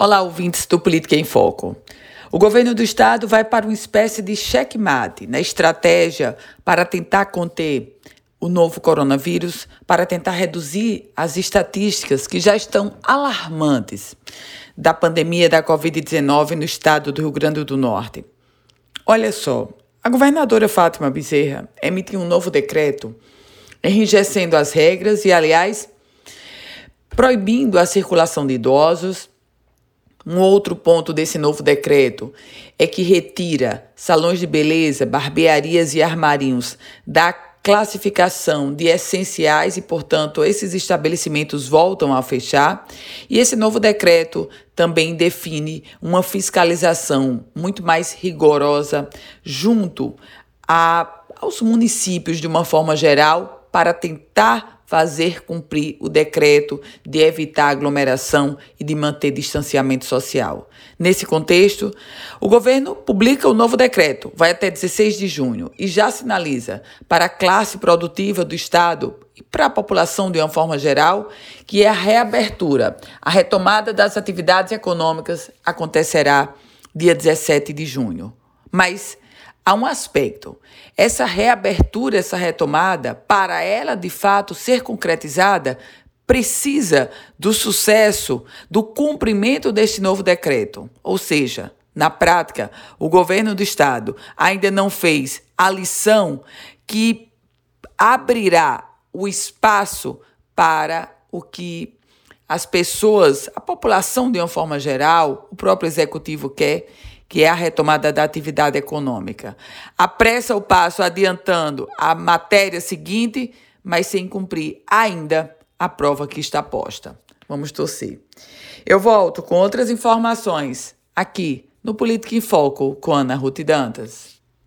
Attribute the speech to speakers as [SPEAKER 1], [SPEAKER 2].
[SPEAKER 1] Olá, ouvintes do Política em Foco. O governo do estado vai para uma espécie de checkmate na estratégia para tentar conter o novo coronavírus, para tentar reduzir as estatísticas que já estão alarmantes da pandemia da Covid-19 no estado do Rio Grande do Norte. Olha só, a governadora Fátima Bezerra emitiu um novo decreto enrijecendo as regras e, aliás, proibindo a circulação de idosos um outro ponto desse novo decreto é que retira salões de beleza, barbearias e armarinhos da classificação de essenciais e, portanto, esses estabelecimentos voltam a fechar. E esse novo decreto também define uma fiscalização muito mais rigorosa junto a, aos municípios de uma forma geral para tentar fazer cumprir o decreto de evitar aglomeração e de manter distanciamento social. Nesse contexto, o governo publica o novo decreto, vai até 16 de junho, e já sinaliza para a classe produtiva do Estado e para a população de uma forma geral que a reabertura, a retomada das atividades econômicas acontecerá dia 17 de junho. Mas há um aspecto. Essa reabertura, essa retomada, para ela de fato ser concretizada, precisa do sucesso, do cumprimento deste novo decreto. Ou seja, na prática, o governo do estado ainda não fez a lição que abrirá o espaço para o que as pessoas, a população de uma forma geral, o próprio executivo quer, que é a retomada da atividade econômica. Apressa o passo adiantando a matéria seguinte, mas sem cumprir ainda a prova que está posta. Vamos torcer. Eu volto com outras informações aqui no Política em Foco com Ana Ruth Dantas.